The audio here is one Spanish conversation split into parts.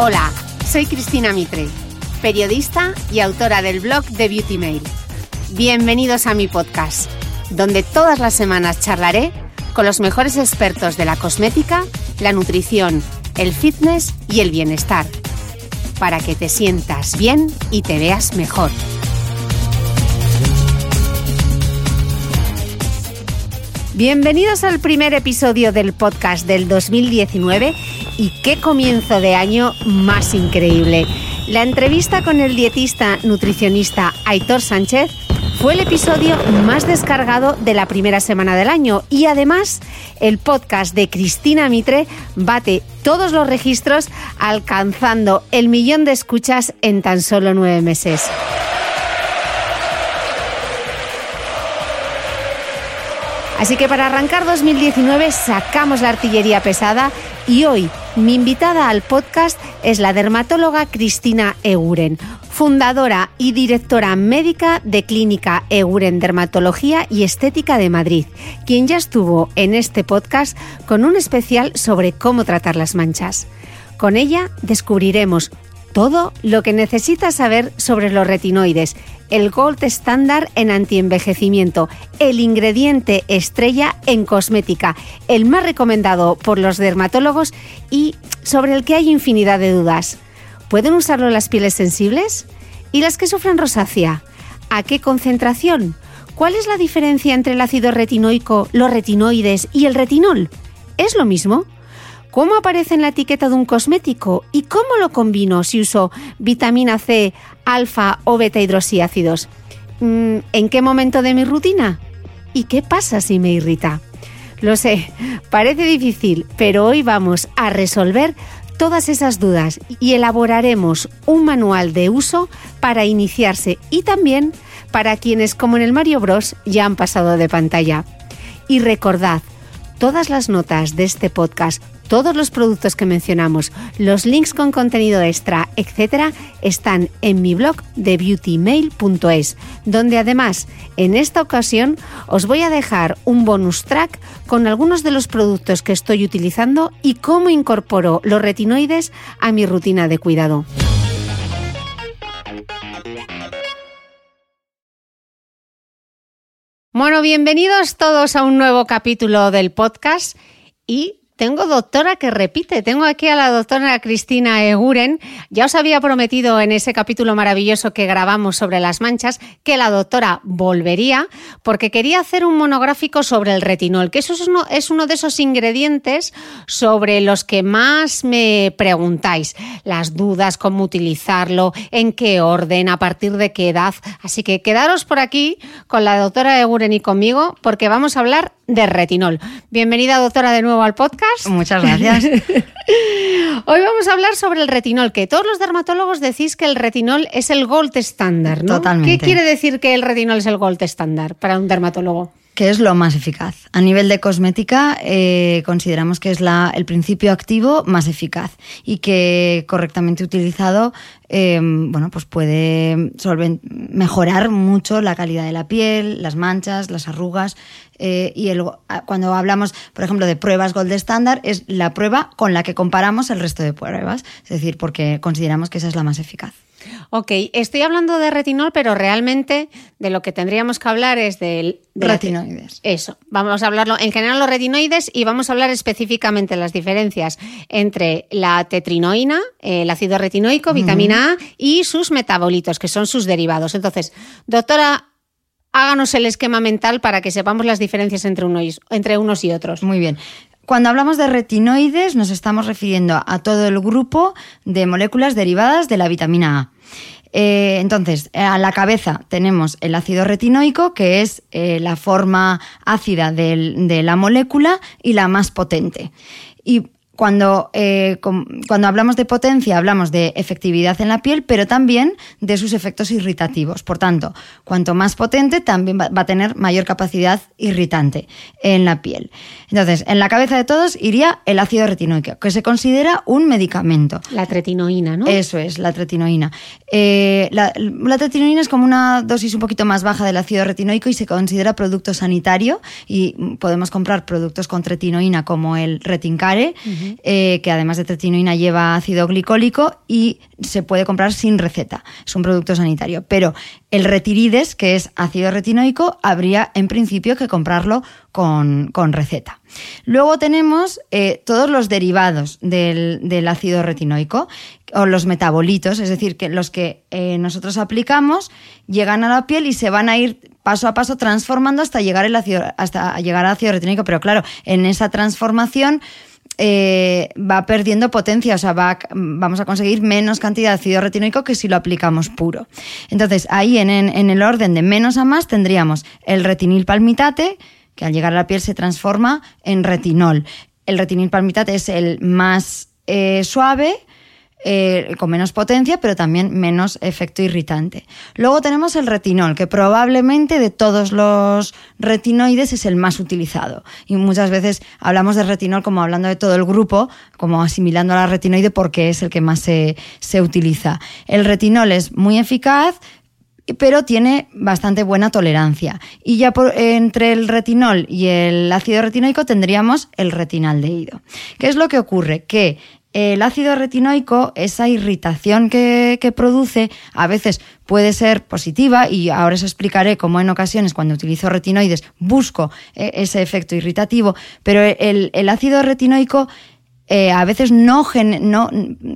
Hola, soy Cristina Mitre, periodista y autora del blog de Beauty Mail. Bienvenidos a mi podcast, donde todas las semanas charlaré con los mejores expertos de la cosmética, la nutrición, el fitness y el bienestar, para que te sientas bien y te veas mejor. Bienvenidos al primer episodio del podcast del 2019 y qué comienzo de año más increíble. La entrevista con el dietista nutricionista Aitor Sánchez fue el episodio más descargado de la primera semana del año y además el podcast de Cristina Mitre bate todos los registros alcanzando el millón de escuchas en tan solo nueve meses. Así que para arrancar 2019 sacamos la artillería pesada y hoy mi invitada al podcast es la dermatóloga Cristina Eguren, fundadora y directora médica de Clínica Eguren Dermatología y Estética de Madrid, quien ya estuvo en este podcast con un especial sobre cómo tratar las manchas. Con ella descubriremos todo lo que necesitas saber sobre los retinoides, el gold estándar en antienvejecimiento, el ingrediente estrella en cosmética, el más recomendado por los dermatólogos y sobre el que hay infinidad de dudas. ¿Pueden usarlo las pieles sensibles? ¿Y las que sufren rosácea? ¿A qué concentración? ¿Cuál es la diferencia entre el ácido retinoico, los retinoides y el retinol? ¿Es lo mismo? ¿Cómo aparece en la etiqueta de un cosmético? ¿Y cómo lo combino si uso vitamina C, alfa o beta hidroxiácidos? Mm, ¿En qué momento de mi rutina? ¿Y qué pasa si me irrita? Lo sé, parece difícil, pero hoy vamos a resolver todas esas dudas y elaboraremos un manual de uso para iniciarse y también para quienes, como en el Mario Bros, ya han pasado de pantalla. Y recordad, todas las notas de este podcast todos los productos que mencionamos, los links con contenido extra, etcétera, están en mi blog de beautymail.es, donde además en esta ocasión os voy a dejar un bonus track con algunos de los productos que estoy utilizando y cómo incorporo los retinoides a mi rutina de cuidado. Bueno, bienvenidos todos a un nuevo capítulo del podcast y tengo doctora que repite. Tengo aquí a la doctora Cristina Eguren. Ya os había prometido en ese capítulo maravilloso que grabamos sobre las manchas que la doctora volvería porque quería hacer un monográfico sobre el retinol, que eso es uno, de esos ingredientes sobre los que más me preguntáis. Las dudas, cómo utilizarlo, en qué orden, a partir de qué edad. Así que quedaros por aquí con la doctora Eguren y conmigo porque vamos a hablar de retinol. Bienvenida, doctora, de nuevo al podcast. Muchas gracias. Hoy vamos a hablar sobre el retinol, que todos los dermatólogos decís que el retinol es el gold estándar, ¿no? Totalmente. ¿Qué quiere decir que el retinol es el gold estándar para un dermatólogo? Que es lo más eficaz. A nivel de cosmética, eh, consideramos que es la, el principio activo más eficaz y que correctamente utilizado, eh, bueno, pues puede mejorar mucho la calidad de la piel, las manchas, las arrugas. Eh, y el, cuando hablamos, por ejemplo, de pruebas Gold Standard, es la prueba con la que comparamos el resto de pruebas. Es decir, porque consideramos que esa es la más eficaz. Ok, estoy hablando de retinol, pero realmente de lo que tendríamos que hablar es del... De retinoides. eso, vamos a hablarlo en general los retinoides y vamos a hablar específicamente las diferencias entre la tetrinoína, el ácido retinoico, vitamina A y sus metabolitos, que son sus derivados. Entonces, doctora, háganos el esquema mental para que sepamos las diferencias entre unos, entre unos y otros. Muy bien. Cuando hablamos de retinoides nos estamos refiriendo a todo el grupo de moléculas derivadas de la vitamina A. Eh, entonces, a la cabeza tenemos el ácido retinoico, que es eh, la forma ácida de la molécula y la más potente. Cuando, eh, cuando hablamos de potencia hablamos de efectividad en la piel, pero también de sus efectos irritativos. Por tanto, cuanto más potente, también va, a tener mayor capacidad irritante en la piel. Entonces, en la cabeza de todos iría el ácido retinoico, que se considera un medicamento. La tretinoína, ¿no? Eso es, la tretinoína. Eh, la, la, tretinoína es como una dosis un poquito más baja del ácido retinoico y se considera producto sanitario y podemos comprar productos con tretinoína como el retincare. Eh, que además de tretinoína lleva ácido glicólico y se puede comprar sin receta. Es un producto sanitario. Pero el retirides, que es ácido retinoico, habría en principio que comprarlo con, receta. Luego tenemos eh, todos los derivados del, ácido retinoico o los metabolitos, es decir, que los que eh, nosotros aplicamos llegan a la piel y se van a ir paso a paso transformando hasta llegar, el ácido, hasta llegar al ácido retinoico. Pero claro, en esa transformación eh, va perdiendo potencia, o sea, va, vamos a conseguir menos cantidad de ácido retinoico que si lo aplicamos puro. Entonces, ahí en, el orden de menos a más tendríamos el retinil palmitate, que al llegar a la piel se transforma en retinol. El retinil palmitate es el más eh, suave, eh, con menos potencia, pero también menos efecto irritante. Luego tenemos el retinol, que probablemente de todos los retinoides es el más utilizado. Y muchas veces hablamos de retinol como hablando de todo el grupo, como asimilando a la retinoide porque es el que más se, utiliza. El retinol es muy eficaz, pero tiene bastante buena tolerancia. Y ya entre el retinol y el ácido retinoico tendríamos el retinaldehído. ¿Qué es lo que ocurre? Que el ácido retinoico, esa irritación que, produce, a veces puede ser positiva y ahora os explicaré cómo en ocasiones cuando utilizo retinoides busco eh, ese efecto irritativo, pero el, ácido retinoico eh, a veces no,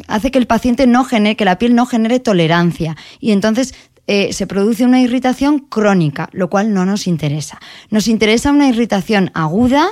hace que el paciente no genere, que la piel no genere tolerancia y entonces eh, se produce una irritación crónica, lo cual no nos interesa. Nos interesa una irritación aguda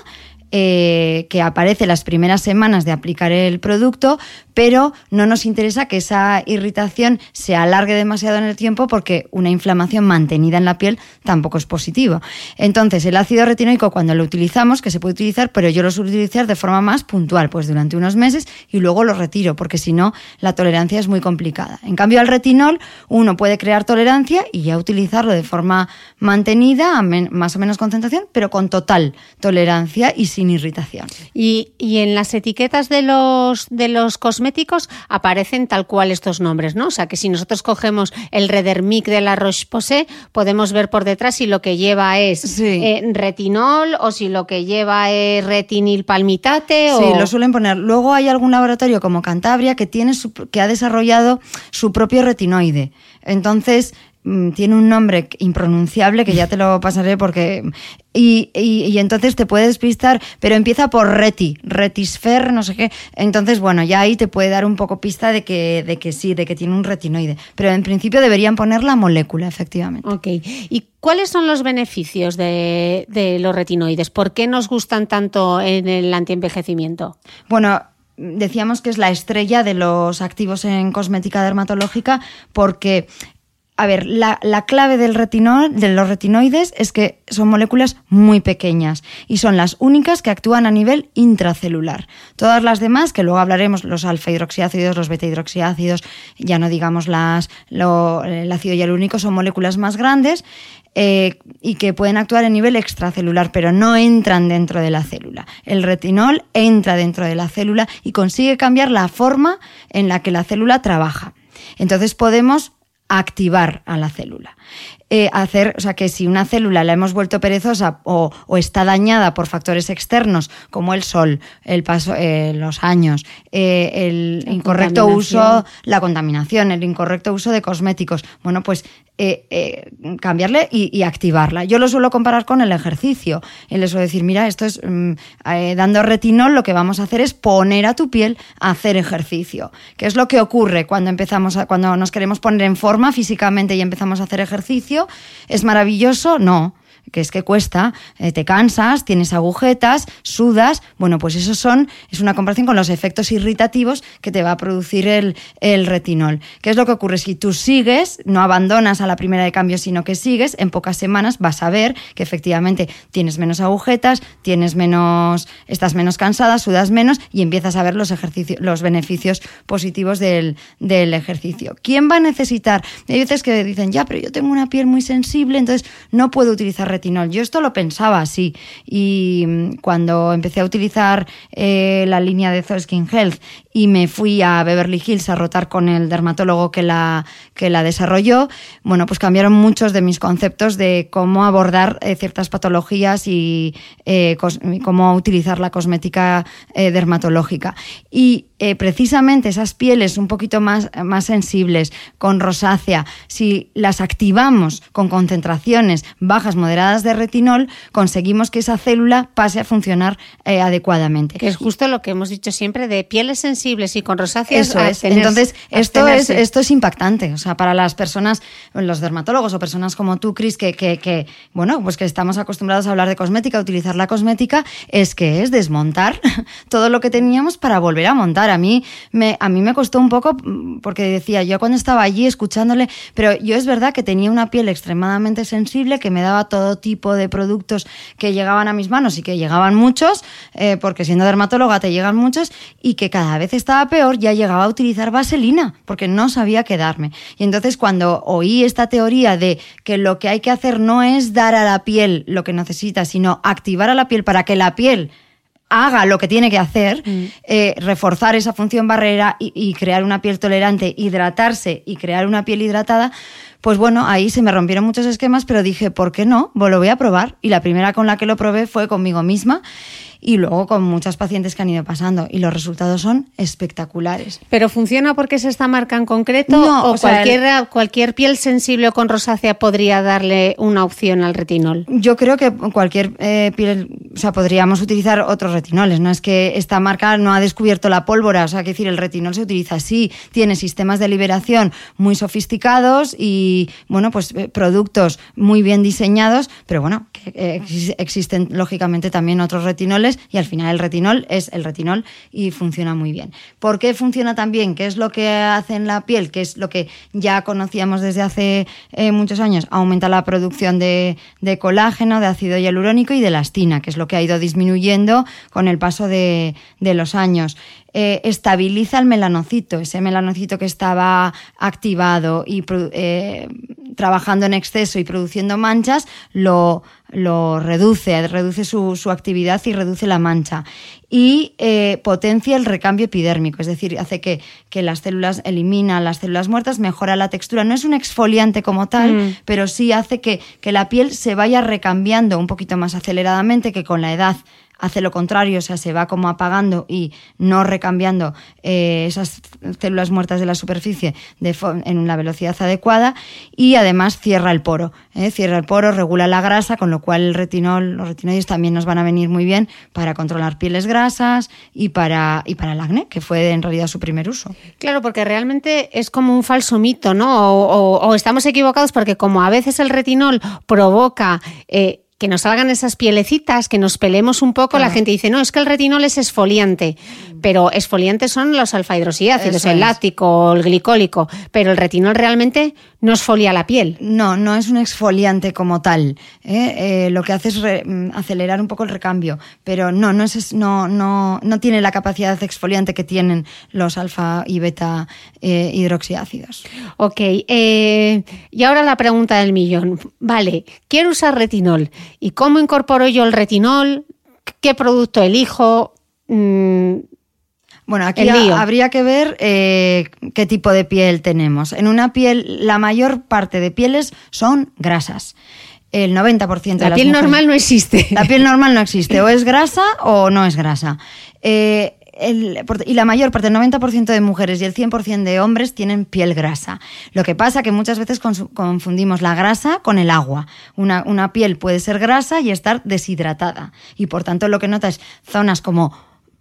eh, que aparece las primeras semanas de aplicar el producto, pero no nos interesa que esa irritación se alargue demasiado en el tiempo porque una inflamación mantenida en la piel tampoco es positivo. Entonces, el ácido retinoico cuando lo utilizamos, que se puede utilizar, pero yo lo suelo utilizar de forma más puntual, pues durante unos meses y luego lo retiro, porque si no, la tolerancia es muy complicada. En cambio, al retinol, uno puede crear tolerancia y ya utilizarlo de forma mantenida, a más o menos concentración, pero con total tolerancia y sin sin irritación. Y, en las etiquetas de los, de los cosméticos aparecen tal cual estos nombres, ¿no? O sea, que si nosotros cogemos el Redermic de la Roche-Posay, podemos ver por detrás si lo que lleva es eh, retinol o si lo que lleva es retinil palmitate. Sí, lo suelen poner. Luego hay algún laboratorio como Cantabria que, tiene que ha desarrollado su propio retinoide. Entonces, tiene un nombre impronunciable que ya te lo pasaré porque... Y, y, entonces te puedes pistar, pero empieza por reti, retisfer, no sé qué. Entonces, bueno, ya ahí te puede dar un poco pista de que, de que sí, de que tiene un retinoide. Pero en principio deberían poner la molécula, efectivamente. Ok. ¿Y cuáles son los beneficios de, de los retinoides? ¿Por qué nos gustan tanto en el antienvejecimiento? Bueno, decíamos que es la estrella de los activos en cosmética dermatológica porque a ver, la, clave del retinol, de los retinoides es que son moléculas muy pequeñas y son las únicas que actúan a nivel intracelular. Todas las demás, que luego hablaremos, los alfa-hidroxiácidos, los beta-hidroxiácidos, ya no digamos las, el ácido hialurónico, son moléculas más grandes eh, y que pueden actuar a nivel extracelular, pero no entran dentro de la célula. El retinol entra dentro de la célula y consigue cambiar la forma en la que la célula trabaja. Entonces podemos activar a la célula. Eh, hacer, o sea, que si una célula la hemos vuelto perezosa o, está dañada por factores externos como el sol, el paso, eh, los años, eh, el incorrecto uso, la contaminación, el incorrecto uso de cosméticos, bueno, pues cambiarle y, activarla. Yo lo suelo comparar con el ejercicio. Y les suelo decir, mira, esto es mm, dando retinol, lo que vamos a hacer es poner a tu piel a hacer ejercicio. ¿Qué es lo que ocurre cuando empezamos a, cuando nos queremos poner en forma físicamente y empezamos a hacer ejercicio? ¿Es maravilloso? No que es que cuesta, eh, te cansas, tienes agujetas, sudas, bueno, pues eso son, es una comparación con los efectos irritativos que te va a producir el, el, retinol. ¿Qué es lo que ocurre? Si tú sigues, no abandonas a la primera de cambio, sino que sigues, en pocas semanas vas a ver que efectivamente tienes menos agujetas, tienes menos, estás menos cansada, sudas menos y empiezas a ver los, ejercicios, los beneficios positivos del, del ejercicio. ¿Quién va a necesitar? Hay veces que dicen, ya, pero yo tengo una piel muy sensible, entonces no puedo utilizar retinol. Yo esto lo pensaba así y mm, cuando empecé a utilizar eh, la línea de Zoe Skin Health y me fui a Beverly Hills a rotar con el dermatólogo que la, que la desarrolló, bueno, pues cambiaron muchos de mis conceptos de cómo abordar eh, ciertas patologías y eh, cómo utilizar la cosmética dermatológica. Y precisamente esas pieles un poquito más, más sensibles, con rosácea, si las activamos con concentraciones bajas, moderadas, de retinol, conseguimos que esa célula pase a funcionar eh, adecuadamente. Que es justo lo que hemos dicho siempre de pieles sensibles y con rosáceas. Eso es. Entonces, esto es, esto es impactante. O sea, para las personas, los dermatólogos o personas como tú, Cris, que, que, bueno, pues que estamos acostumbrados a hablar de cosmética, a utilizar la cosmética, es que es desmontar todo lo que teníamos para volver a montar. A mí me, a mí me costó un poco mm, porque decía, yo cuando estaba allí escuchándole, pero yo es verdad que tenía una piel extremadamente sensible que me daba todo tipo de productos que llegaban a mis manos y que llegaban muchos, eh, porque siendo dermatóloga te llegan muchos, y que cada vez estaba peor, ya llegaba a utilizar vaselina, porque no sabía quedarme. Y entonces cuando oí esta teoría de que lo que hay que hacer no es dar a la piel lo que necesita, sino activar a la piel para que la piel haga lo que tiene que hacer, mm. eh, reforzar esa función barrera y, crear una piel tolerante, hidratarse y crear una piel hidratada, pues bueno, ahí se me rompieron muchos esquemas, pero dije, ¿por qué no? Pues lo voy a probar. Y la primera con la que lo probé fue conmigo misma y luego con muchas pacientes que han ido pasando y los resultados son espectaculares. ¿Pero funciona porque es esta marca en concreto o, cualquier, cualquier piel sensible o con rosácea podría darle una opción al retinol? Yo creo que cualquier eh, piel, o sea, podríamos utilizar otros retinoles, no es que esta marca no ha descubierto la pólvora, o sea, que decir, el retinol se utiliza así, tiene sistemas de liberación muy sofisticados y, bueno, pues eh, productos muy bien diseñados, pero bueno, existen lógicamente también otros retinoles y al final el retinol es el retinol y funciona muy bien. ¿Por qué funciona tan bien? ¿Qué es lo que hace en la piel? ¿Qué es lo que ya conocíamos desde hace eh, muchos años? Aumenta la producción de, colágeno, de ácido hialurónico y de elastina, que es lo que ha ido disminuyendo con el paso de, los años. Eh, estabiliza el melanocito, ese melanocito que estaba activado y eh, trabajando en exceso y produciendo manchas, lo, lo reduce, reduce su, su, actividad y reduce la mancha. Y eh, potencia el recambio epidérmico, es decir, hace que, que, las células eliminan las células muertas, mejora la textura. No es un exfoliante como tal, mm. pero sí hace que, que la piel se vaya recambiando un poquito más aceleradamente, que con la edad hace lo contrario, o sea, se va como apagando y no recambiando eh, esas células muertas de la superficie en una velocidad adecuada y además cierra el poro. ¿eh? Cierra el poro, regula la grasa, con lo cual el retinol, los retinoides también nos van a venir muy bien para controlar pieles grasas y para, y para el acné, que fue en realidad su primer uso. Claro, porque realmente es como un falso mito, ¿no? O, estamos equivocados porque como a veces el retinol provoca... Eh, que nos salgan esas pielecitas, que nos pelemos un poco, la gente dice, no, es que el retinol es esfoliante, pero esfoliantes son los alfa hidroxiácidos, el láctico, el glicólico, pero el retinol realmente no exfolia la piel. No, no es un exfoliante como tal. ¿eh? Eh, lo que hace es mm, acelerar un poco el recambio, pero no, no, es, no, no, no tiene la capacidad exfoliante que tienen los alfa y beta eh, hidroxiácidos. Ok, y ahora la pregunta del millón. Vale, quiero usar retinol. ¿Y cómo incorporo yo el retinol? ¿Qué producto elijo? Mm, bueno, aquí habría que ver eh, qué tipo de piel tenemos. En una piel, la mayor parte de pieles son grasas. El 90% de la piel normal no existe. La piel normal no existe. O es grasa o no es grasa. Eh, y la mayor parte, el 90% de mujeres y el 100% de hombres tienen piel grasa. Lo que pasa que muchas veces confundimos la grasa con el agua. Una, una piel puede ser grasa y estar deshidratada. Y por tanto lo que notas es zonas como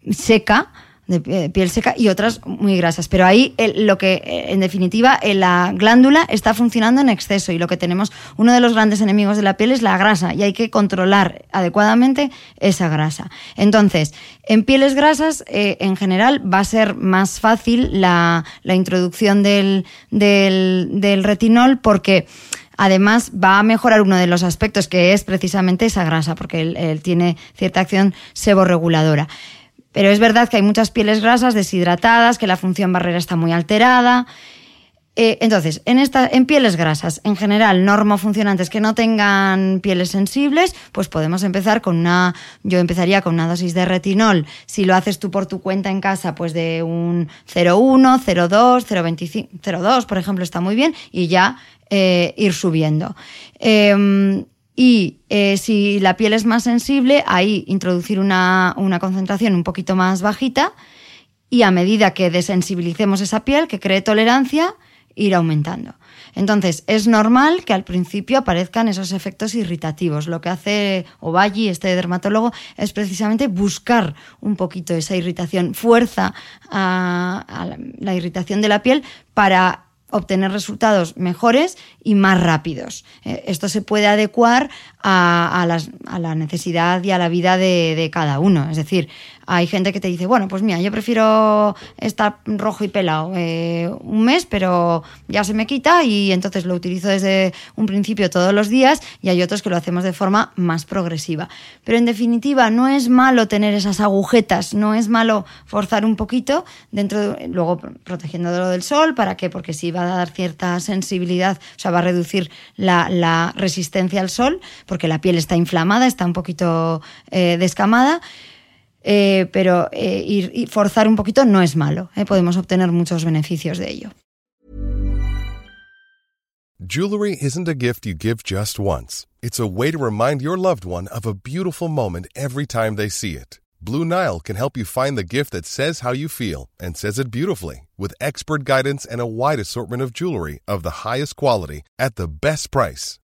seca, de piel seca y otras muy grasas. Pero ahí lo que, eh, en definitiva, la glándula está funcionando en exceso y lo que tenemos, uno de los grandes enemigos de la piel es la grasa y hay que controlar adecuadamente esa grasa. Entonces, en pieles grasas, eh, en general, va a ser más fácil la, introducción del, del retinol porque además va a mejorar uno de los aspectos que es precisamente esa grasa, porque él, tiene cierta acción seborreguladora. Pero es verdad que hay muchas pieles grasas deshidratadas, que la función barrera está muy alterada. Eh, entonces, en, en pieles grasas, en general, normofuncionantes que no tengan pieles sensibles, pues podemos empezar con una, yo empezaría con una dosis de retinol. Si lo haces tú por tu cuenta en casa, pues de un 0,1, 0,2, 0,25, 0,2, por ejemplo, está muy bien, y ya eh, ir subiendo. Em, y eh, si la piel es más sensible, ahí introducir una, concentración un poquito más bajita y a medida que desensibilicemos esa piel, que cree tolerancia, ir aumentando. Entonces, es normal que al principio aparezcan esos efectos irritativos. Lo que hace Ovalli, este dermatólogo, es precisamente buscar un poquito esa irritación, fuerza a la irritación de la piel para obtener resultados mejores y más rápidos. Eh, esto se puede adecuar a, la necesidad y a la vida de, cada uno. Es decir, hay gente que te dice, bueno, pues mira, yo prefiero estar rojo y pelado eh, un mes, pero ya se me quita y entonces lo utilizo desde un principio todos los días y hay otros que lo hacemos de forma más progresiva. Pero en definitiva, no es malo tener esas agujetas, no es malo forzar un poquito dentro, luego protegiéndolo del sol, ¿para qué? Porque sí va a dar cierta sensibilidad, o sea, va a reducir la, resistencia al sol, porque la piel está inflamada, está un poquito eh, descamada eh, pero eh, ir, y forzar un poquito no es malo. Eh, podemos obtener muchos beneficios de ello. Jewelry isn't a gift you give just once. It's a way to remind your loved one of a beautiful moment every time they see it. Blue Nile can help you find the gift that says how you feel and says it beautifully with expert guidance and a wide assortment of jewelry of the highest quality at the best price.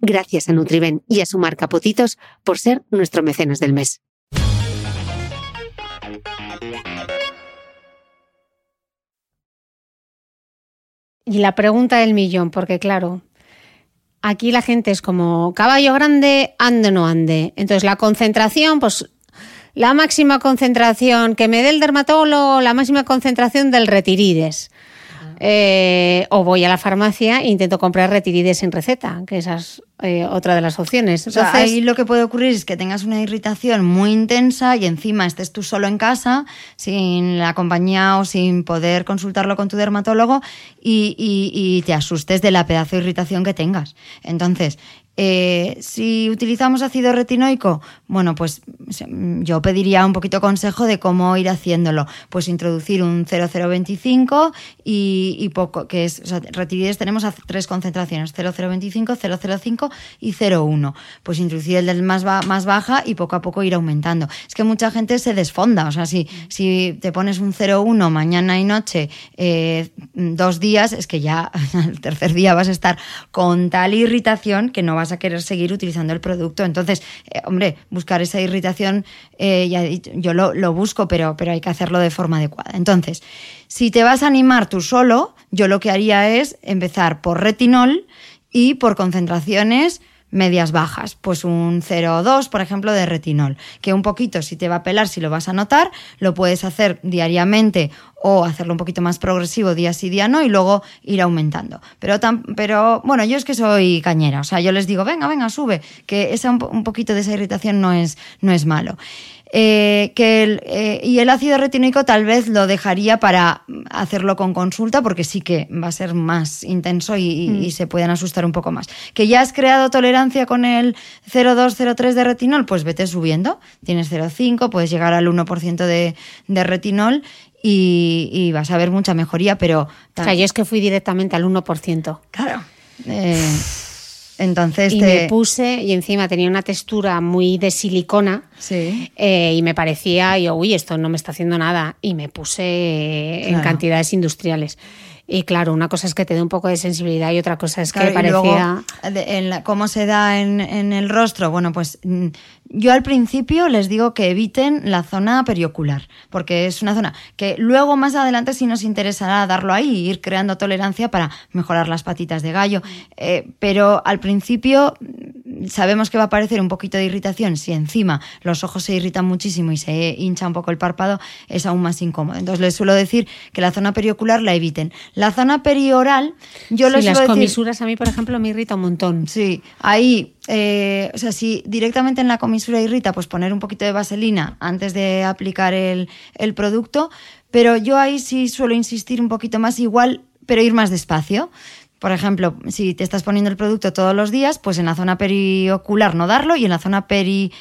Gracias a Nutriben y a su marca Potitos por ser nuestro mecenas del mes. Y la pregunta del millón, porque claro, aquí la gente es como caballo grande, ande no ande. Entonces la concentración, pues la máxima concentración que me dé el dermatólogo, la máxima concentración del retirides. Eh, o voy a la farmacia e intento comprar retirides sin receta, que esa es eh, otra de las opciones. Entonces, ahí lo que puede ocurrir es que tengas una irritación muy intensa y encima estés tú solo en casa, sin la compañía o sin poder consultarlo con tu dermatólogo y, y te asustes de la pedazo de irritación que tengas. Entonces, eh, si utilizamos ácido retinoico, bueno, pues yo pediría un poquito consejo de cómo ir haciéndolo. Pues introducir un 0025 y, y poco, que es, o sea, retirides tenemos tres concentraciones, 0025, 005 y 01. Pues introducir el del más, más baja y poco a poco ir aumentando. Es que mucha gente se desfonda, o sea, si, si te pones un 01 mañana y noche, eh, dos días, es que ya el tercer día vas a estar con tal irritación que no vas a querer seguir utilizando el producto. Entonces, eh, hombre, buscar esa irritación, eh, ya yo lo, lo, busco, pero, pero hay que hacerlo de forma adecuada. Entonces, si te vas a animar tú solo, yo lo que haría es empezar por retinol y por concentraciones medias bajas, pues un 0,2 por ejemplo de retinol, que un poquito si te va a pelar, si lo vas a notar, lo puedes hacer diariamente o hacerlo un poquito más progresivo día sí día no y luego ir aumentando. Pero, pero bueno, yo es que soy cañera, o sea, yo les digo, venga, venga, sube, que esa, un, poquito de esa irritación no es, no es malo. Eh, que el, eh, y el ácido retinoico tal vez lo dejaría para hacerlo con consulta porque sí que va a ser más intenso y, mm. se pueden asustar un poco más. Que ya has creado tolerancia con el 0,2-0,3 de retinol, pues vete subiendo. Tienes 0,5, puedes llegar al 1% de, de retinol y, vas a ver mucha mejoría, pero... O sea, yo es que fui directamente al 1%. Claro. Eh, entonces y me puse y encima tenía una textura muy de silicona sí. Eh, y me parecía yo uy esto no me está haciendo nada y me puse en cantidades industriales y claro, una cosa es que te dé un poco de sensibilidad y otra cosa es que parecía. en ¿Cómo se da en, en, el rostro? Bueno, pues mm, yo al principio les digo que eviten la zona periocular, porque es una zona que luego más adelante sí nos interesará darlo ahí ir creando tolerancia para mejorar las patitas de gallo. Eh, pero al principio sabemos que va a aparecer un poquito de irritación. Si encima los ojos se irritan muchísimo y se hincha un poco el párpado, es aún más incómodo. Entonces les suelo decir que la zona periocular la eviten. La zona perioral, yo sí, les las comisuras a mí, por ejemplo, me irrita un montón. Sí, ahí, eh, o sea, si directamente en la comisura irrita, pues poner un poquito de vaselina antes de aplicar el, el producto. Pero yo ahí sí suelo insistir un poquito más, igual, pero ir más despacio. Por ejemplo, si te estás poniendo el producto todos los días, pues en la zona periocular no darlo y en la zona peri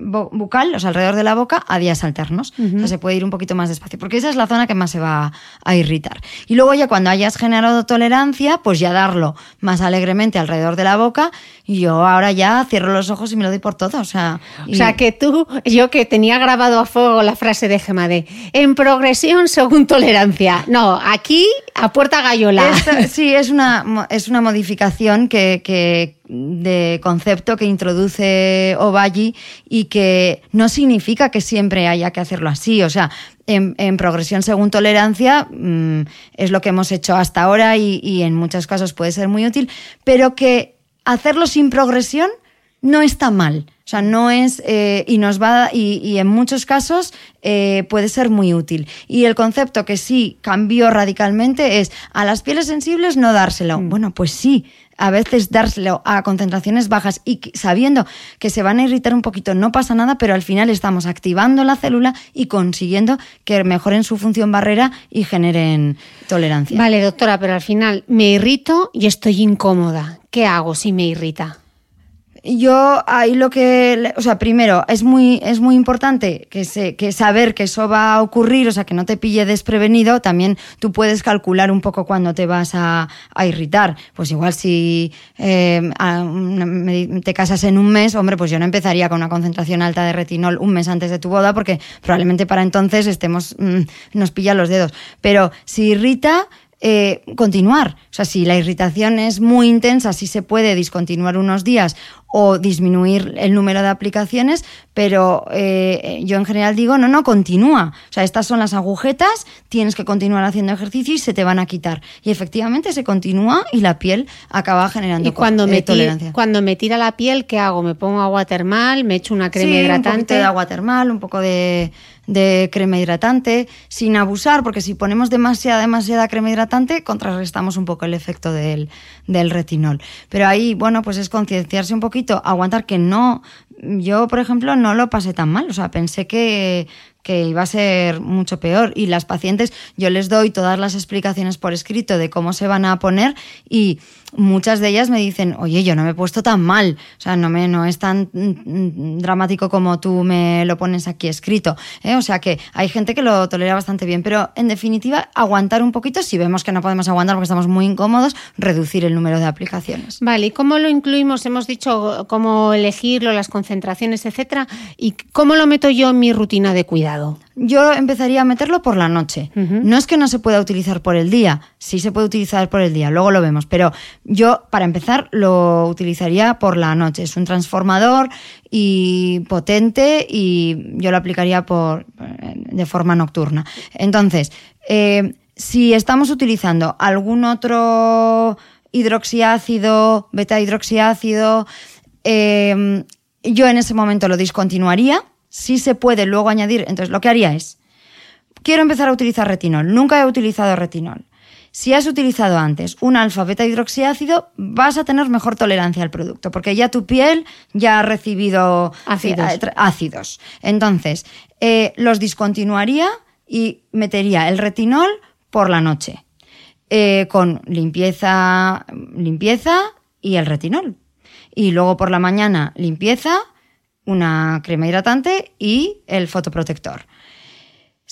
bucal, o sea, alrededor de la boca, a días alternos. O sea, se puede ir un poquito más despacio, porque esa es la zona que más se va a irritar. Y luego ya cuando hayas generado tolerancia, pues ya darlo más alegremente alrededor de la boca. Y yo ahora ya cierro los ojos y me lo doy por todo. O sea, o sea que tú, yo que tenía grabado a fuego la frase de Gemma de en progresión según tolerancia. No, aquí a puerta gallola. sí, es una, es una modificación que, que de concepto que introduce Ovalli y que no significa que siempre haya que hacerlo así. O sea, en, progresión según tolerancia mm, es lo que hemos hecho hasta ahora y, en muchos casos puede ser muy útil, pero que hacerlo sin progresión no está mal. O sea, no es, eh, y nos va, y, y en muchos casos eh, puede ser muy útil. Y el concepto que sí cambió radicalmente es a las pieles sensibles no dárselo. Bueno, pues sí, a veces dárselo a concentraciones bajas y sabiendo que se van a irritar un poquito no pasa nada, pero al final estamos activando la célula y consiguiendo que mejoren su función barrera y generen tolerancia. Vale, doctora, pero al final me irrito y estoy incómoda. ¿Qué hago si me irrita? Yo ahí lo que, o sea, primero es muy es muy importante que se que saber que eso va a ocurrir, o sea, que no te pille desprevenido. También tú puedes calcular un poco cuándo te vas a, a irritar. Pues igual si eh, te casas en un mes, hombre, pues yo no empezaría con una concentración alta de retinol un mes antes de tu boda, porque probablemente para entonces estemos mm, nos pilla los dedos. Pero si irrita eh, continuar. O sea, si la irritación es muy intensa, sí se puede discontinuar unos días o disminuir el número de aplicaciones, pero eh, yo en general digo, no, no, continúa. O sea, estas son las agujetas, tienes que continuar haciendo ejercicio y se te van a quitar. Y efectivamente se continúa y la piel acaba generando Y cuando, me eh, tolerancia. cuando me tira la piel, ¿qué hago? ¿Me pongo agua termal? ¿Me echo una crema Sí, Un poquito hidratante? de agua termal, un poco de, de crema hidratante, sin abusar, porque si ponemos demasiada, demasiada crema hidratante, contrarrestamos un poco el efecto del, del retinol. Pero ahí, bueno, pues es concienciarse un poquito, aguantar que no. Yo, por ejemplo, no lo pasé tan mal. O sea, pensé que, que iba a ser mucho peor. Y las pacientes, yo les doy todas las explicaciones por escrito de cómo se van a poner y muchas de ellas me dicen, oye, yo no me he puesto tan mal. O sea, no, me, no es tan mm, dramático como tú me lo pones aquí escrito. ¿eh? O sea que hay gente que lo tolera bastante bien. Pero en definitiva, aguantar un poquito. Si vemos que no podemos aguantar porque estamos muy incómodos, reducir el número de aplicaciones. Vale, ¿y cómo lo incluimos? Hemos dicho cómo elegirlo, las concentraciones, etcétera. ¿Y cómo lo meto yo en mi rutina de cuidado? Yo empezaría a meterlo por la noche. No es que no se pueda utilizar por el día, sí se puede utilizar por el día, luego lo vemos, pero yo para empezar lo utilizaría por la noche. Es un transformador y potente y yo lo aplicaría por, de forma nocturna. Entonces, eh, si estamos utilizando algún otro hidroxiácido, beta hidroxiácido, eh, yo en ese momento lo discontinuaría. Si se puede luego añadir, entonces lo que haría es, quiero empezar a utilizar retinol, nunca he utilizado retinol. Si has utilizado antes un alfa beta hidroxiácido, vas a tener mejor tolerancia al producto, porque ya tu piel ya ha recibido Ácidos. eh, tra- ácidos. Entonces, eh, los discontinuaría y metería el retinol por la noche, eh, con limpieza, limpieza y el retinol. Y luego por la mañana limpieza, una crema hidratante y el fotoprotector.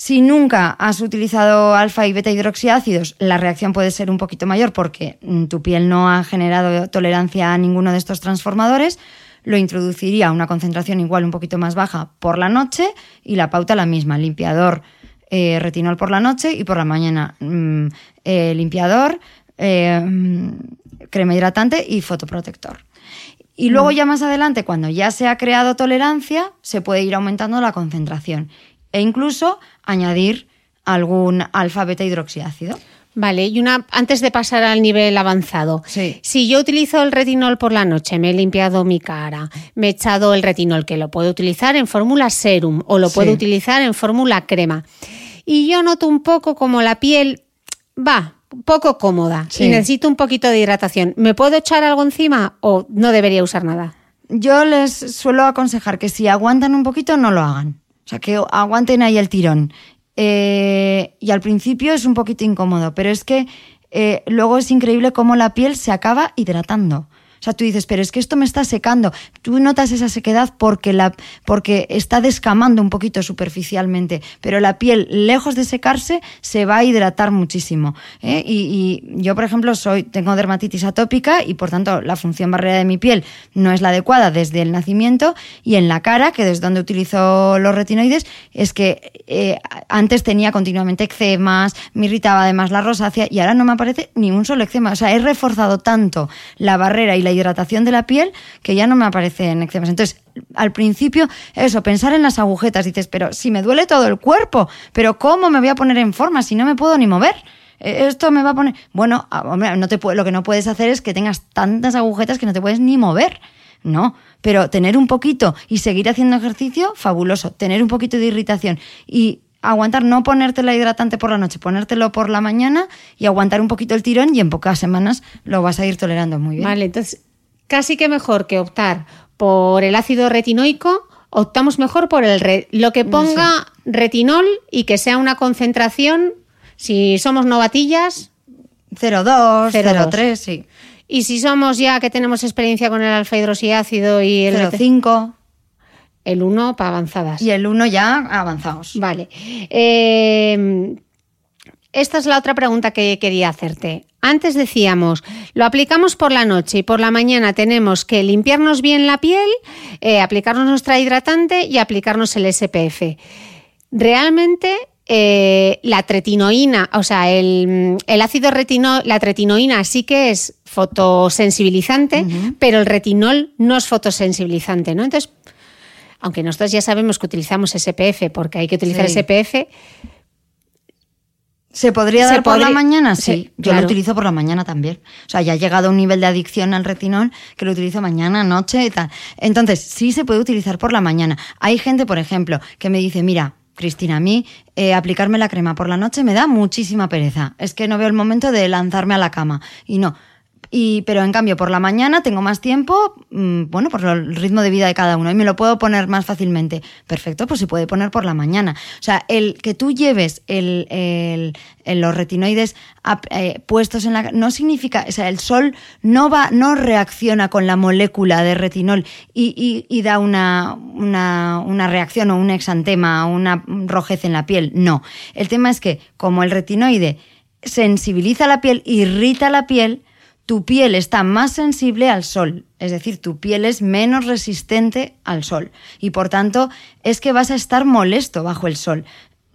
Si nunca has utilizado alfa y beta hidroxiácidos, la reacción puede ser un poquito mayor porque mm, tu piel no ha generado tolerancia a ninguno de estos transformadores. Lo introduciría a una concentración igual un poquito más baja por la noche y la pauta la misma, limpiador eh, retinol por la noche y por la mañana mm, eh, limpiador, eh, mm, crema hidratante y fotoprotector. Y luego ya más adelante, cuando ya se ha creado tolerancia, se puede ir aumentando la concentración e incluso añadir algún alfa beta hidroxiácido. Vale, y una antes de pasar al nivel avanzado. Sí. Si yo utilizo el retinol por la noche, me he limpiado mi cara, me he echado el retinol que lo puedo utilizar en fórmula serum o lo Sí. puedo utilizar en fórmula crema. Y yo noto un poco como la piel va poco cómoda Sí. y necesito un poquito de hidratación. ¿Me puedo echar algo encima o no debería usar nada? Yo les suelo aconsejar que si aguantan un poquito, no lo hagan. O sea, que aguanten ahí el tirón. Eh, y al principio es un poquito incómodo, pero es que eh, luego es increíble cómo la piel se acaba hidratando. O sea, tú dices, pero es que esto me está secando. Tú notas esa sequedad porque, la, porque está descamando un poquito superficialmente, pero la piel, lejos de secarse, se va a hidratar muchísimo. ¿eh? Y, yo, por ejemplo, soy, tengo dermatitis atópica y, por tanto, la función barrera de mi piel no es la adecuada desde el nacimiento. Y en la cara, que es donde utilizo los retinoides, es que eh, antes tenía continuamente eczemas, me irritaba además la rosácea y ahora no me aparece ni un solo eczema. O sea, he reforzado tanto la barrera y la hidratación de la piel que ya no me aparecen eczemas. Entonces, al principio, eso, pensar en las agujetas, dices, pero si me duele todo el cuerpo, pero ¿cómo me voy a poner en forma si no me puedo ni mover? Eh, Esto me va a poner. Bueno, ah, hombre, no te lo que no puedes hacer es que tengas tantas agujetas que no te puedes ni mover. No, pero tener un poquito y seguir haciendo ejercicio, fabuloso. Tener un poquito de irritación y aguantar, no ponértelo hidratante por la noche, ponértelo por la mañana y aguantar un poquito el tirón y en pocas semanas lo vas a ir tolerando muy bien. Vale, entonces casi que mejor que optar por el ácido retinoico, optamos mejor por el re- lo que ponga retinol y que sea una concentración, si somos novatillas, 0,2, 0,2. 0,3, sí. y si somos ya que tenemos experiencia con el alfa hidroxiácido y el, 0,5 el 1 para avanzadas. y el 1 ya avanzados. Vale. Eh, esta es la otra pregunta que quería hacerte. Antes decíamos, lo aplicamos por la noche y por la mañana tenemos que limpiarnos bien la piel, eh, aplicarnos nuestra hidratante y aplicarnos el SPF. Realmente eh, la tretinoína, o sea, el, el ácido retino, la tretinoína sí que es fotosensibilizante, pero el retinol no es fotosensibilizante, ¿no? Entonces, aunque nosotros ya sabemos que utilizamos SPF porque hay que utilizar Sí. SPF, ¿Se podría Se dar por la mañana? Sí, Sí, yo claro. lo utilizo por la mañana también. O sea, ya he llegado a un nivel de adicción al retinol que lo utilizo mañana, noche y tal. Entonces, sí se puede utilizar por la mañana. Hay gente, por ejemplo, que me dice, mira, Cristina, a mí eh, aplicarme la crema por la noche me da muchísima pereza. Es que no veo el momento de lanzarme a la cama. Y no. Y, pero en cambio, por la mañana tengo más tiempo, mm, bueno, por el ritmo de vida de cada uno, y me lo puedo poner más fácilmente. Perfecto, pues se puede poner por la mañana. O sea, el que tú lleves los retinoides eh, puestos en la no significa, o sea, el sol no va, no reacciona con la molécula de retinol y, y- y da una, una, una reacción o un exantema, una rojez en la piel. No. El tema es que, como el retinoide sensibiliza la piel, irrita la piel, tu piel está más sensible al sol, es decir, tu piel es menos resistente al sol y por tanto es que vas a estar molesto bajo el sol.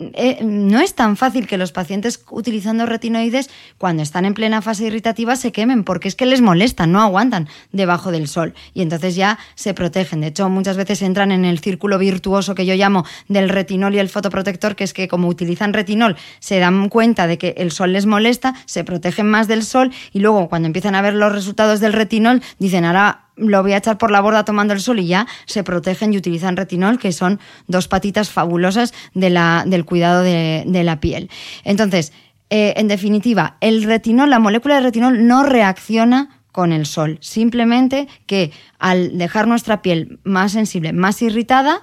Eh, no es tan fácil que los pacientes utilizando retinoides cuando están en plena fase irritativa se quemen porque es que les molestan, no aguantan debajo del sol y entonces ya se protegen. De hecho, muchas veces entran en el círculo virtuoso que yo llamo del retinol y el fotoprotector, que es que como utilizan retinol se dan cuenta de que el sol les molesta, se protegen más del sol y luego cuando empiezan a ver los resultados del retinol dicen ahora lo voy a echar por la borda tomando el sol y ya se protegen y utilizan retinol, que son dos patitas fabulosas de la, del cuidado de, de la piel. Entonces, eh, en definitiva, el retinol, la molécula de retinol no reacciona con el sol. Simplemente que al dejar nuestra piel más sensible, más irritada,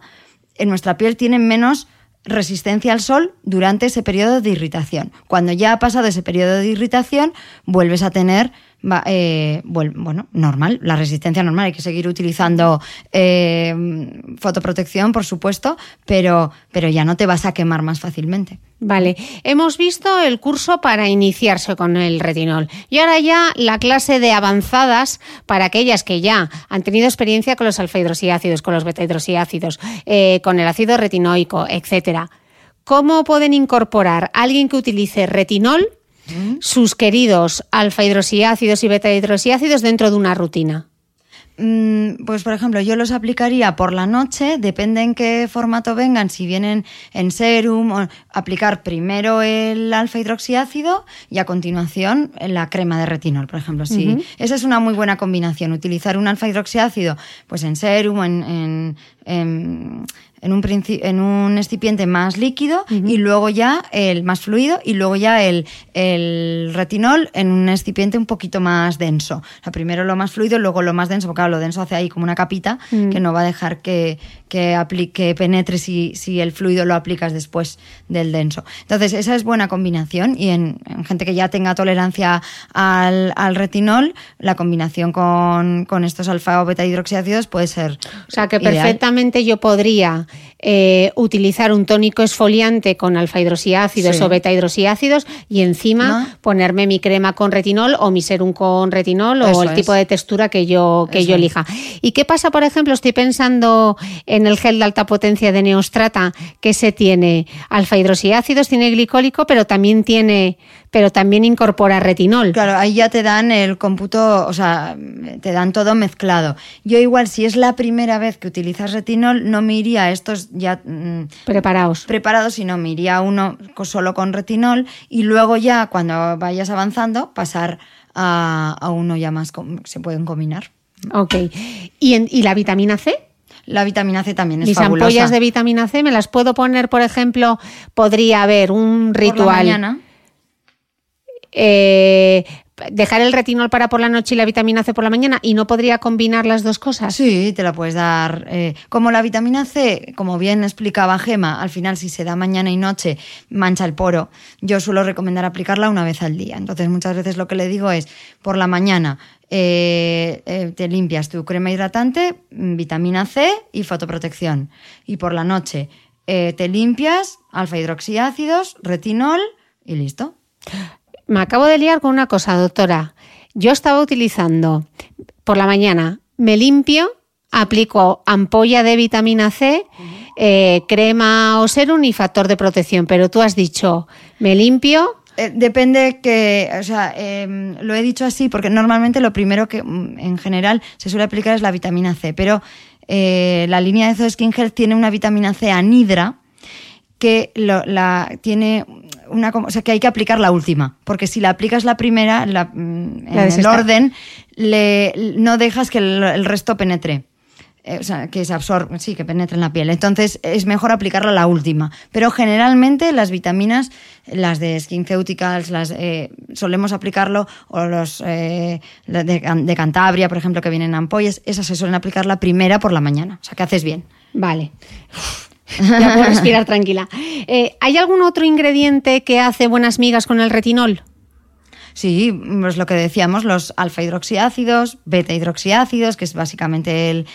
en nuestra piel tiene menos resistencia al sol durante ese periodo de irritación. Cuando ya ha pasado ese periodo de irritación, vuelves a tener, va- eh, bueno, normal, la resistencia normal. Hay que seguir utilizando eh, fotoprotección, por supuesto, pero, pero ya no te vas a quemar más fácilmente. Vale, hemos visto el curso para iniciarse con el retinol y ahora ya la clase de avanzadas para aquellas que ya han tenido experiencia con los alfa-hidroxiácidos, con los beta-hidroxiácidos, eh, con el ácido retinoico, etcétera. ¿Cómo pueden incorporar alguien que utilice retinol sus queridos alfa-hidroxiácidos y beta-hidroxiácidos dentro de una rutina? Mm, Pues, por ejemplo, yo los aplicaría por la noche, depende en qué formato vengan, si vienen en serum, o aplicar primero el alfa hidroxiácido y a continuación la crema de retinol, por ejemplo. Sí, esa es una muy buena combinación, utilizar un alfa hidroxiácido pues en serum, o en, en, en- en un, en un excipiente más líquido y luego ya el más fluido y luego ya el, el retinol en un excipiente un poquito más denso. O sea, primero lo más fluido, luego lo más denso, porque claro, lo denso hace ahí como una capita que no va a dejar que, que, apli- que penetre si, si el fluido lo aplicas después del denso. Entonces, esa es buena combinación y en, en gente que ya tenga tolerancia al, al retinol, la combinación con, con estos alfa o beta hidroxiácidos puede ser. O sea que ideal. perfectamente yo podría eh, utilizar un tónico esfoliante con alfa-hidroxiácidos Sí. o beta-hidroxiácidos y encima No. ponerme mi crema con retinol o mi serum con retinol Eso o el es. tipo de textura que yo, que Eso yo es. elija. ¿Y qué pasa, por ejemplo, estoy pensando en el gel de alta potencia de Neostrata que se tiene alfa-hidroxiácidos, tiene glicólico, pero también tiene, pero también incorpora retinol. Claro, ahí ya te dan el cómputo, o sea, te dan todo mezclado. Yo igual, si es la primera vez que utilizas retinol, no me iría a estos ya mm, Preparaos. preparados, sino me iría a uno solo con retinol y luego ya, cuando vayas avanzando, pasar a, a uno ya más, se pueden combinar. Ok. ¿Y, en- y la vitamina C? La vitamina C también es Mis fabulosa. ampollas de vitamina C, ¿me las puedo poner, por ejemplo? Podría haber un Por la ritual. mañana. eh, dejar el retinol para por la noche y la vitamina C por la mañana y no podría combinar las dos cosas. Sí, te la puedes dar. eh, como la vitamina C, como bien explicaba Gema, al final si se da mañana y noche mancha el poro, yo suelo recomendar aplicarla una vez al día. Entonces muchas veces lo que le digo es, por la mañana eh, eh, te limpias tu crema hidratante, mm, vitamina C y fotoprotección. Y por la noche eh, te limpias alfa hidroxiácidos, retinol y listo. Me acabo de liar con una cosa, doctora. Yo estaba utilizando por la mañana, me limpio, aplico ampolla de vitamina C, crema o serum y factor de protección, pero tú has dicho, me limpio, Eh, depende que, o sea, em, lo he dicho así porque normalmente lo primero que mm, en general se suele aplicar es la vitamina C, pero eh, la línea de Zoe Skin Health tiene una vitamina C anhidra que lo- la tiene una o sea que hay que aplicar la última porque si la aplicas la primera la, mm, en La el orden le, no dejas que el, el resto penetre Eh, que se absorbe, sí, que penetre en la piel. Entonces es mejor aplicarla la última. Pero generalmente las vitaminas, las de SkinCeuticals, las eh, solemos aplicarlo, o los eh, de, Cantabria, por ejemplo, que vienen en ampollas, esas se suelen aplicar la primera por la mañana. O sea, que haces bien. vale. ya puedo respirar tranquila. Eh, ¿Hay algún otro ingrediente que hace buenas migas con el retinol? Sí, pues lo que decíamos, los alfa hidroxiácidos, beta hidroxiácidos, que es básicamente el,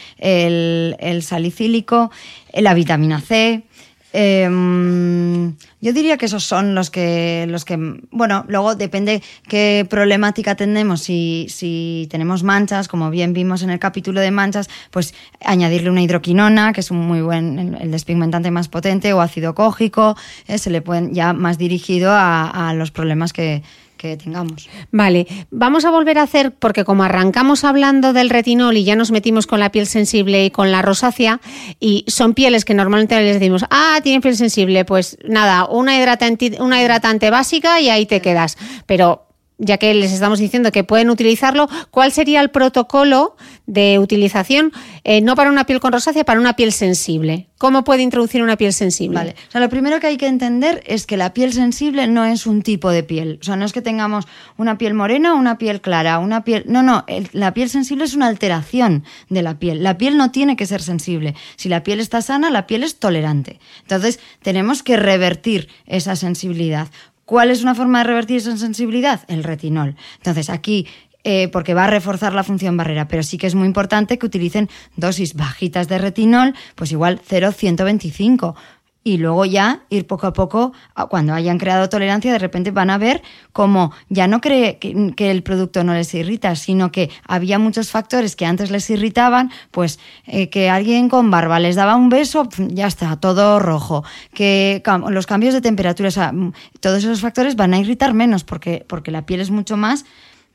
el, salicílico, la vitamina C. em, yo diría que esos son los que, los que, bueno, luego depende qué problemática tenemos. Si, si tenemos manchas, como bien vimos en el capítulo de manchas, pues añadirle una hidroquinona, que es un muy buen, el, despigmentante más potente, o ácido cógico, eh, se le pueden ya más dirigido a los problemas que, que tengamos. Vale, vamos a volver a hacer, porque como arrancamos hablando del retinol y ya nos metimos con la piel sensible y con la rosácea, y son pieles que normalmente les decimos, ah, tienen piel sensible, pues nada, una hidratante, una hidratante básica y ahí te quedas. Pero ya que les estamos diciendo que pueden utilizarlo, ¿cuál sería el protocolo de utilización, eh, no para una piel con rosácea, para una piel sensible? ¿Cómo puede introducir una piel sensible? Vale. O sea, lo primero que hay que entender es que la piel sensible no es un tipo de piel. O sea, no es que tengamos una piel morena o una piel clara, una piel. No, no. la piel sensible es una alteración de la piel. La piel no tiene que ser sensible. Si la piel está sana, la piel es tolerante. Entonces, tenemos que revertir esa sensibilidad. ¿Cuál es una forma de revertir esa sensibilidad? El retinol. Entonces, aquí eh, porque va a reforzar la función barrera, pero sí que es muy importante que utilicen dosis bajitas de retinol, pues igual 0,125. Y luego ya ir poco a poco, cuando hayan creado tolerancia, de repente van a ver cómo ya no cree que, el producto no les irrita, sino que había muchos factores que antes les irritaban, pues eh, que alguien con barba les daba un beso, ya está, todo rojo. Que los cambios de temperatura, o sea, mm, todos esos factores van a irritar menos porque, porque la piel es mucho más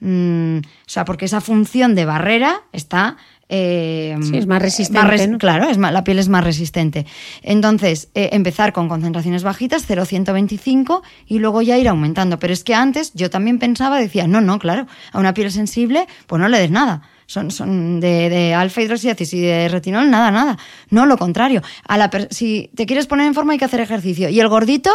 Mm, o sea, porque esa función de barrera está... eh, Sí, es más resistente, res- ¿no? Claro, es ma- la piel es más resistente. Entonces, eh, empezar con concentraciones bajitas, 0,125, y luego ya ir aumentando. Pero es que antes yo también pensaba, decía, no, no, claro, a una piel sensible, pues no le des nada. Son, son de, de alfa hidroxiácidos y de retinol, nada, nada. No, lo contrario. A la si te quieres poner en forma hay que hacer ejercicio. Y el gordito,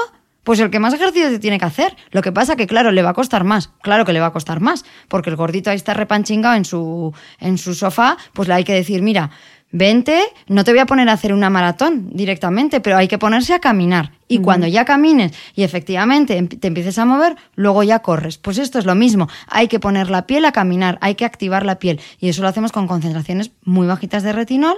pues el que más ejercicio te tiene que hacer. Lo que pasa que, claro, le va a costar más. Claro que le va a costar más. Porque el gordito ahí está repanchingado en su, en su sofá, pues le hay que decir, mira, vente, no te voy a poner a hacer una maratón directamente, pero hay que ponerse a caminar. Y cuando ya camines y efectivamente em- te empieces a mover, luego ya corres. Pues esto es lo mismo. Hay que poner la piel a caminar, hay que activar la piel. Y eso lo hacemos con concentraciones muy bajitas de retinol.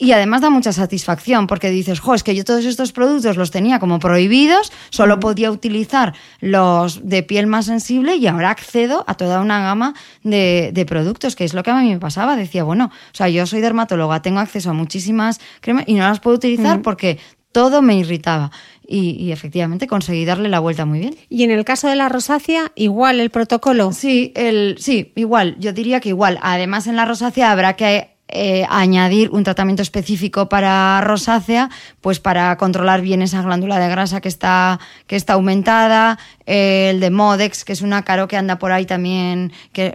Y además da mucha satisfacción porque dices, jo, es que yo todos estos productos los tenía como prohibidos, solo podía utilizar los de piel más sensible y ahora accedo a toda una gama de, de productos, que es lo que a mí me pasaba. Decía, bueno, o sea, yo soy dermatóloga, tengo acceso a muchísimas cremas y no las puedo utilizar porque todo me irritaba. Y, y efectivamente conseguí darle la vuelta muy bien. Y en el caso de la rosácea, igual el protocolo. Sí, el, sí, igual, yo diría que igual. Además, en la rosácea habrá que eh, añadir un tratamiento específico para rosácea, pues para controlar bien esa glándula de grasa que está, que está aumentada, el de Modex, que es un ácaro que anda por ahí también, que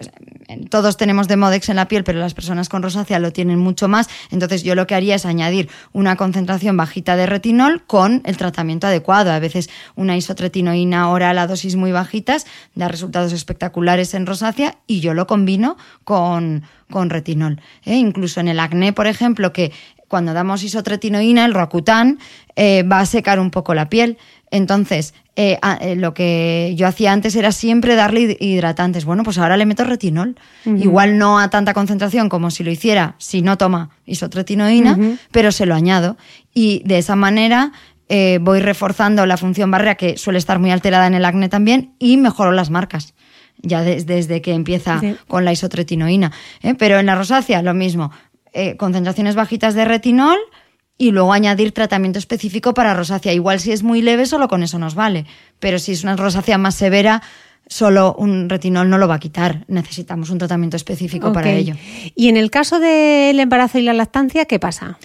todos tenemos de Modex en la piel, pero las personas con rosácea lo tienen mucho más. Entonces yo lo que haría es añadir una concentración bajita de retinol con el tratamiento adecuado. A veces una isotretinoína oral a dosis muy bajitas da resultados espectaculares en rosácea y yo lo combino con, con retinol. ¿eh? Incluso en el acné, por ejemplo, que cuando damos isotretinoína, el Roacutan, eh, va a secar un poco la piel. Entonces, eh, eh, lo que yo hacía antes era siempre darle hidratantes. Bueno, pues ahora le meto retinol. Igual no a tanta concentración como si lo hiciera si no toma isotretinoína, pero se lo añado. Y de esa manera voy reforzando la función barrera que suele estar muy alterada en el acné también y mejoro las marcas ya desde que empieza con la isotretinoína. Pero en la rosácea lo mismo, eh, concentraciones bajitas de retinol y luego añadir tratamiento específico para rosácea. Igual si es muy leve, solo con eso nos vale. Pero si es una rosácea más severa, solo un retinol no lo va a quitar. Necesitamos un tratamiento específico para ello. Y en el caso del embarazo y la lactancia, ¿qué pasa?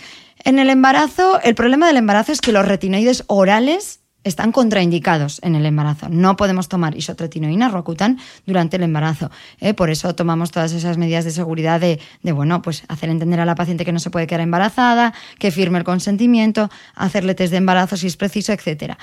En el embarazo, el problema del embarazo es que los retinoides orales están contraindicados en el embarazo. No podemos tomar isotretinoína, Rocutan, durante el embarazo. ¿eh? Por eso tomamos todas esas medidas de seguridad de, bueno, pues hacer entender a la paciente que no se puede quedar embarazada, que firme el consentimiento, hacerle test de embarazo si es preciso, etc.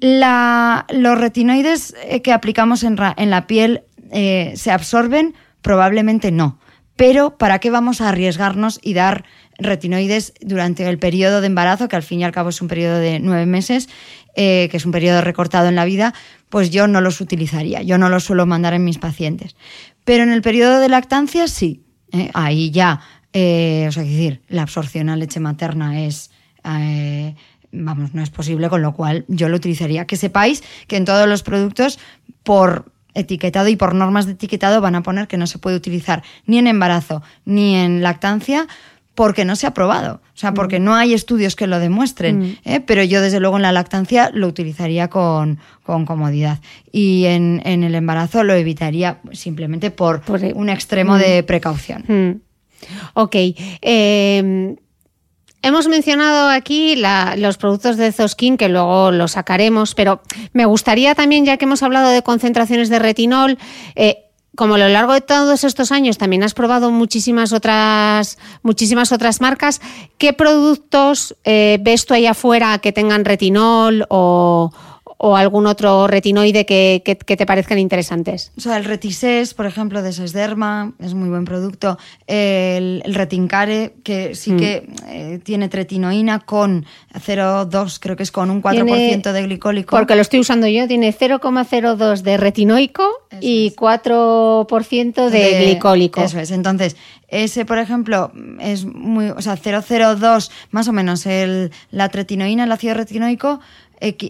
los retinoides eh, que aplicamos en, la piel eh, se absorben, probablemente no. Pero ¿para qué vamos a arriesgarnos y dar retinoides durante el periodo de embarazo, que al fin y al cabo es un periodo de nueve meses, eh, que es un periodo recortado en la vida, pues yo no los utilizaría, yo no los suelo mandar en mis pacientes. Pero en el periodo de lactancia sí, eh, ahí ya, eh, o sea, decir, la absorción a leche materna es vamos, no es posible, con lo cual yo lo utilizaría. Que sepáis que en todos los productos, por etiquetado y por normas de etiquetado, van a poner que no se puede utilizar ni en embarazo ni en lactancia porque no se ha probado, o sea, porque mm. no hay estudios que lo demuestren, mm. ¿eh? pero yo desde luego en la lactancia lo utilizaría con, comodidad y en, el embarazo lo evitaría simplemente por, un extremo de mm. precaución. Ok. Em, hemos mencionado aquí los productos de Zoskin, que luego los sacaremos, pero me gustaría también, ya que hemos hablado de concentraciones de retinol, eh, como a lo largo de todos estos años también has probado muchísimas otras, muchísimas otras marcas, ¿qué productos eh, ves tú ahí afuera que tengan retinol o, o algún otro retinoide que, te parezcan interesantes? O sea, el Retisés, por ejemplo, de Sesderma, es muy buen producto. El, Retincare, que sí mm. que eh, tiene tretinoína con 0,2, creo que es con un 4% de glicólico. Porque lo estoy usando yo, tiene 0,02 de retinoico y 4% de, glicólico. Eso es, entonces ese, por ejemplo, es muy, o sea, 0,02 más o menos el, la tretinoína, el ácido retinoico,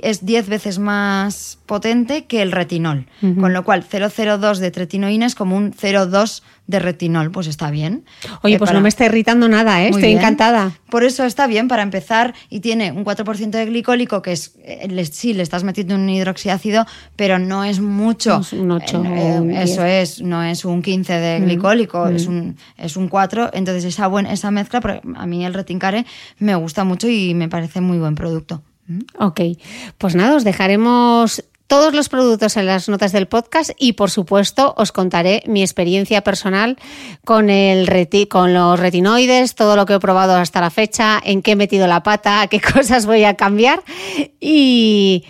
es 10 veces más potente que el retinol. Con lo cual, 0,02 de tretinoína es como un 0,2 de retinol. Pues está bien. Oye, eh, pues no me está irritando nada, ¿eh? estoy encantada. Por eso está bien para empezar y tiene un 4% de glicólico, que es, eh, sí, le estás metiendo un hidroxiácido, pero no es mucho. un 8. Eh, eso es, no es un 15 de glicólico, es, un, es un 4. Entonces, esa, buena, esa mezcla, a mí el retincare me gusta mucho y me parece muy buen producto. Ok, pues nada, os dejaremos todos los productos en las notas del podcast y por supuesto os contaré mi experiencia personal con, el con los retinoides, todo lo que he probado hasta la fecha, en qué he metido la pata, qué cosas voy a cambiar. Y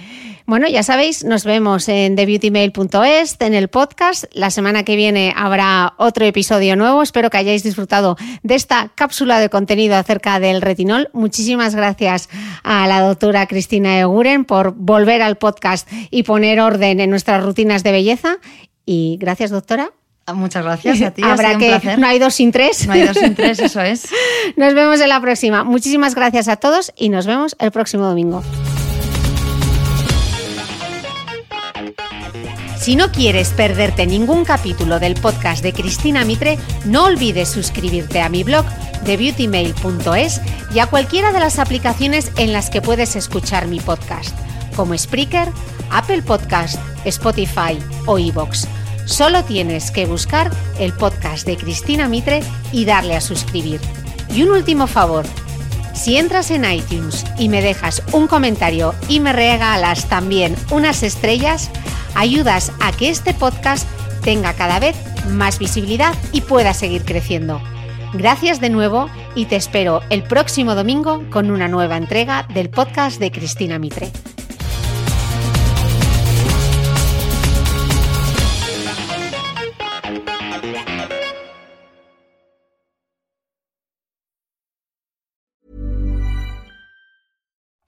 bueno, ya sabéis, nos vemos en thebeautymail.es, en el podcast. La semana que viene habrá otro episodio nuevo. Espero que hayáis disfrutado de esta cápsula de contenido acerca del retinol. Muchísimas gracias a la doctora Cristina Eguren por volver al podcast y poner orden en nuestras rutinas de belleza. Y gracias, doctora. Muchas gracias a ti. Habrá que no hay dos sin tres. No hay dos sin tres, eso es. Nos vemos en la próxima. Muchísimas gracias a todos y nos vemos el próximo domingo. Si no quieres perderte ningún capítulo del podcast de Cristina Mitre, no olvides suscribirte a mi blog de beautymail.es y a cualquiera de las aplicaciones en las que puedes escuchar mi podcast, como Spreaker, Apple Podcast, Spotify o iVoox. Solo tienes que buscar el podcast de Cristina Mitre y darle a suscribir. Y un último favor, si entras en iTunes y me dejas un comentario y me regalas también unas estrellas, ayudas a que este podcast tenga cada vez más visibilidad y pueda seguir creciendo. Gracias de nuevo y te espero el próximo domingo con una nueva entrega del podcast de Cristina Mitre.